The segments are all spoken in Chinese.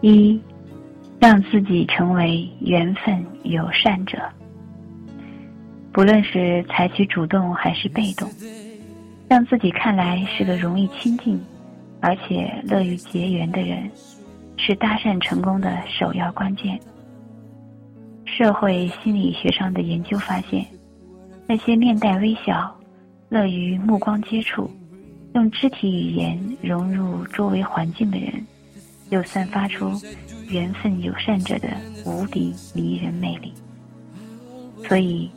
一，让自己成为缘分友善者。不论是采取主动还是被动，让自己看来是个容易亲近，而且乐于结缘的人，是搭讪成功的首要关键。社会心理学上的研究发现，那些面带微笑、乐于目光接触、用肢体语言融入周围环境的人，又散发出缘分友善者的无敌迷人魅力。所以。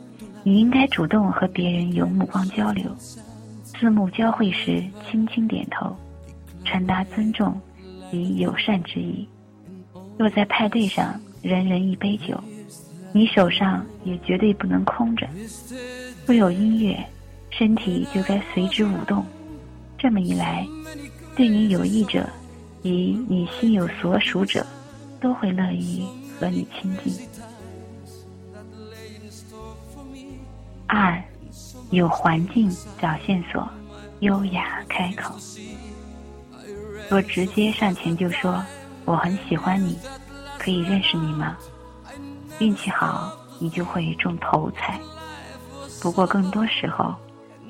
你应该主动和别人有目光交流，四目交汇时轻轻点头，传达尊重与友善之意。若在派对上人人一杯酒，你手上也绝对不能空着。若有音乐，身体就该随之舞动。这么一来，对你有益者与你心有所属者，都会乐意和你亲近。二，有环境找线索，优雅开口。若直接上前就说我很喜欢你，可以认识你吗？运气好，你就会中头彩。不过更多时候，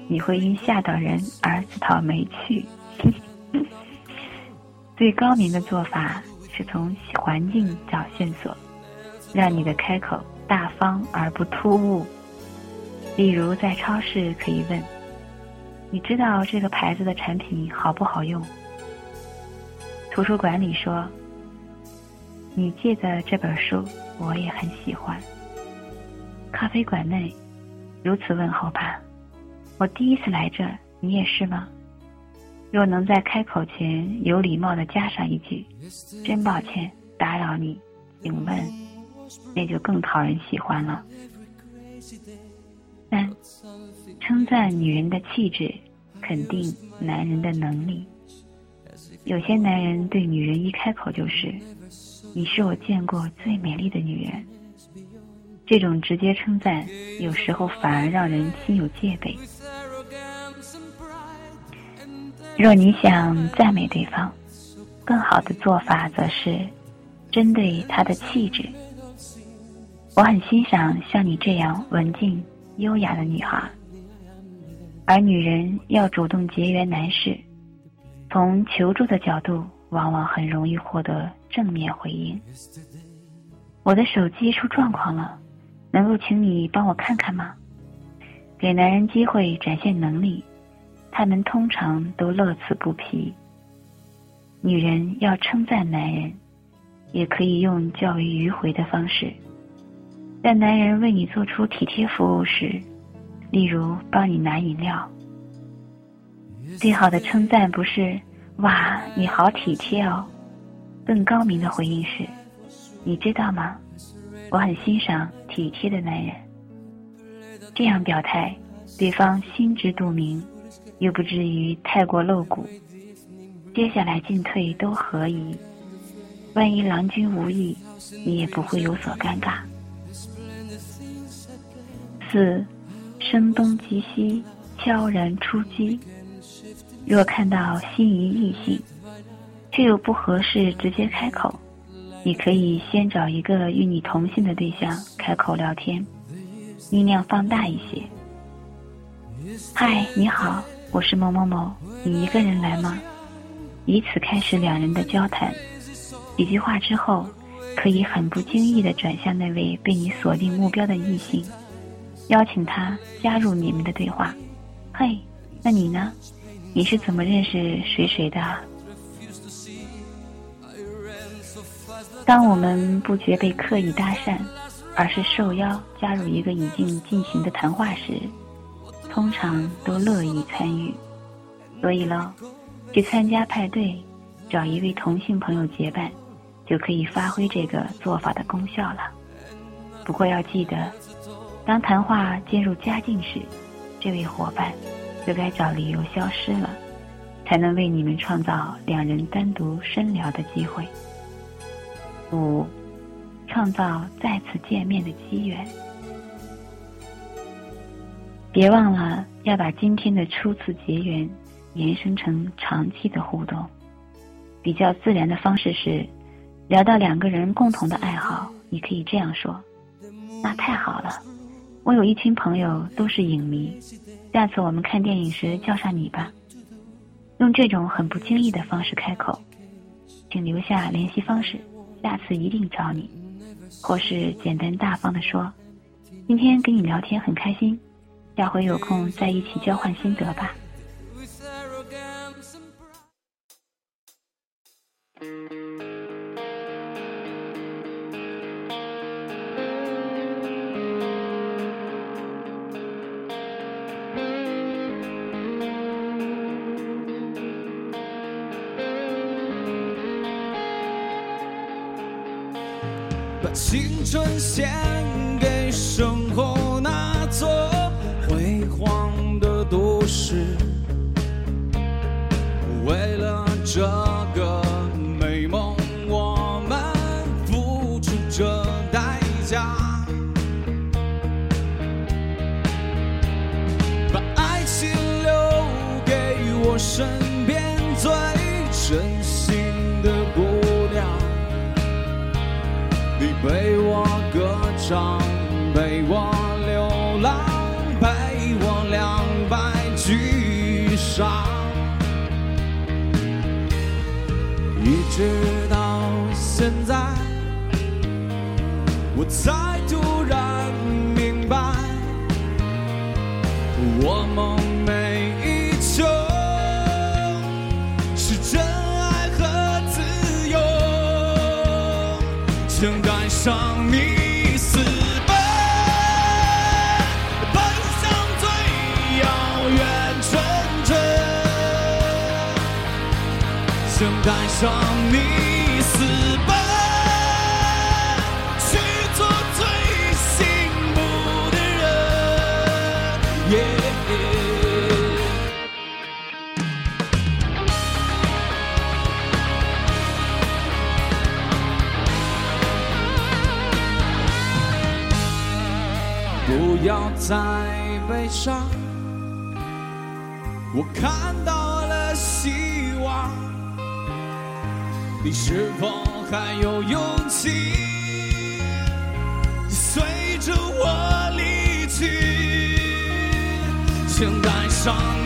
你会因吓到人而自讨没趣。最高明的做法是从环境找线索，让你的开口大方而不突兀。例如，在超市可以问：“你知道这个牌子的产品好不好用？”图书馆里说：“你借的这本书我也很喜欢。”咖啡馆内如此问候吧：“我第一次来这，你也是吗？”若能在开口前有礼貌的加上一句：“真抱歉打扰你，请问”，那就更讨人喜欢了。三，称赞女人的气质，肯定男人的能力。有些男人对女人一开口就是“你是我见过最美丽的女人”，这种直接称赞有时候反而让人心有戒备。若你想赞美对方，更好的做法则是针对他的气质。我很欣赏像你这样文静。优雅的女孩，而女人要主动结缘男士，从求助的角度，往往很容易获得正面回应。我的手机出状况了，能够请你帮我看看吗？给男人机会展现能力，他们通常都乐此不疲。女人要称赞男人，也可以用较为迂回的方式。在男人为你做出体贴服务时，例如帮你拿饮料，最好的称赞不是“哇，你好体贴哦”，更高明的回应是：“你知道吗？我很欣赏体贴的男人。”这样表态，对方心知肚明，又不至于太过露骨，接下来进退都合宜。万一郎君无意，你也不会有所尴尬。四，声东击西，悄然出击。若看到心仪异性，却又不合适直接开口，你可以先找一个与你同性的对象开口聊天，音量放大一些。嗨，你好，我是某某某，你一个人来吗？以此开始两人的交谈。几句话之后，可以很不经意地转向那位被你锁定目标的异性。邀请他加入你们的对话。嘿，那你呢？你是怎么认识谁谁的？当我们不觉被刻意搭讪，而是受邀加入一个已经进行的谈话时，通常都乐意参与。所以喽，去参加派对，找一位同性朋友结伴，就可以发挥这个做法的功效了。不过要记得。当谈话进入佳境时，这位伙伴就该找理由消失了，才能为你们创造两人单独深聊的机会。五，创造再次见面的机缘。别忘了要把今天的初次结缘延伸成长期的互动。比较自然的方式是，聊到两个人共同的爱好，你可以这样说：“那太好了，我有一群朋友都是影迷，下次我们看电影时叫上你吧。”用这种很不经意的方式开口，请留下联系方式，下次一定找你。或是简单大方的说：“今天跟你聊天很开心，下回有空再一起交换心得吧。”青春献给生这代价。把爱情留给我身边最真心的姑娘。你陪我歌唱，陪我流浪，陪我两败俱伤，一直我才突然明白，我梦寐以求是真爱和自由。想带上你私奔，奔向最遥远城镇。想带上你不要再悲伤，我看到了希望。你是否还有勇气随着我离去？正感伤